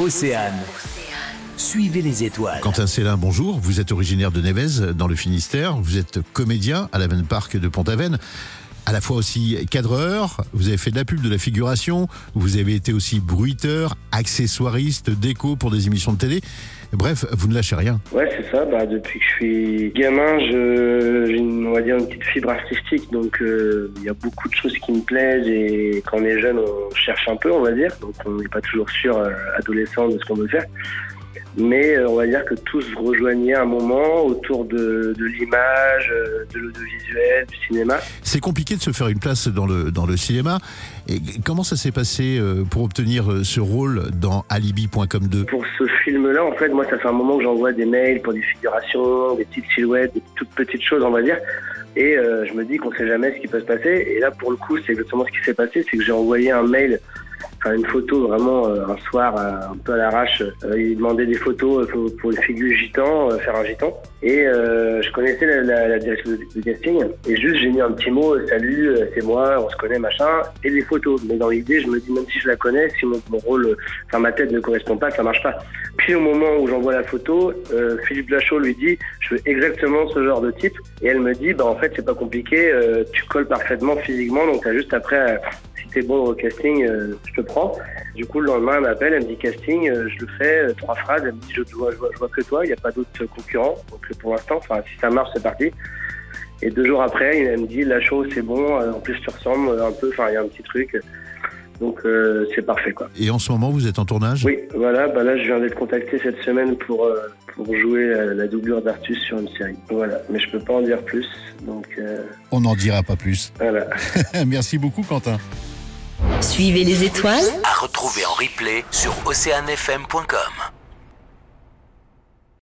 Océane. Suivez les étoiles. Quentin Célin, bonjour. Vous êtes originaire de Névez, dans le Finistère. Vous êtes comédien à l'Aven Park de Pont-Aven. À la fois aussi cadreur, vous avez fait de la pub, de la figuration, vous avez été aussi bruiteur, accessoiriste, déco pour des émissions de télé. Bref, vous ne lâchez rien. Ouais, c'est ça. Bah, depuis que je suis gamin, j'ai une, on va dire une petite fibre artistique. Donc, euh, il y a beaucoup de choses qui me plaisent. Et quand on est jeune, on cherche un peu, on va dire. Donc, on n'est pas toujours sûr, euh, adolescent, de ce qu'on veut faire. Mais euh, on va dire que tous rejoignaient un moment autour de, de l'image, euh, de l'audiovisuel, du cinéma. C'est compliqué de se faire une place dans le, dans le cinéma. Et comment ça s'est passé euh, pour obtenir ce rôle dans Alibi.com 2 Pour ce film-là, en fait, moi, ça fait un moment que j'envoie des mails pour des figurations, des petites silhouettes, des toutes petites choses, on va dire. Et euh, je me dis qu'on sait jamais ce qui peut se passer. Et là, pour le coup, c'est exactement ce qui s'est passé. C'est que j'ai envoyé un mail, enfin une photo vraiment euh, un soir, euh, un peu à l'arrache. Euh, il demandait des photos pour, une figure gitan, faire un gitan. Et je connaissais la, la, la direction de casting. Et juste, j'ai mis un petit mot, salut, c'est moi, on se connaît, machin, et les photos. Mais dans l'idée, je me dis, même si je la connais, si mon, mon rôle, enfin ma tête ne correspond pas, ça marche pas. Puis au moment où j'envoie la photo, euh, Philippe Lachaud lui dit je veux exactement ce genre de type et elle me dit bah en fait c'est pas compliqué, euh, tu colles parfaitement physiquement donc t'as juste après si t'es bon au casting euh, je te prends. Du coup le lendemain elle m'appelle, elle me dit casting, euh, je le fais, euh, trois phrases, elle me dit je vois, je vois, je vois que toi, il n'y a pas d'autres concurrents donc pour l'instant enfin si ça marche c'est parti. Et deux jours après elle me dit Lachaud c'est bon, en plus tu ressembles un peu, enfin il y a un petit truc donc euh, c'est parfait quoi. Et en ce moment, vous êtes en tournage? Oui, voilà, bah là je viens d'être contacté cette semaine pour, euh, pour jouer euh, la doublure d'Artus sur une série. Voilà, mais je peux pas en dire plus, donc On n'en dira pas plus. voilà. Merci beaucoup, Quentin. Suivez les étoiles À retrouver en replay sur oceanfm.com.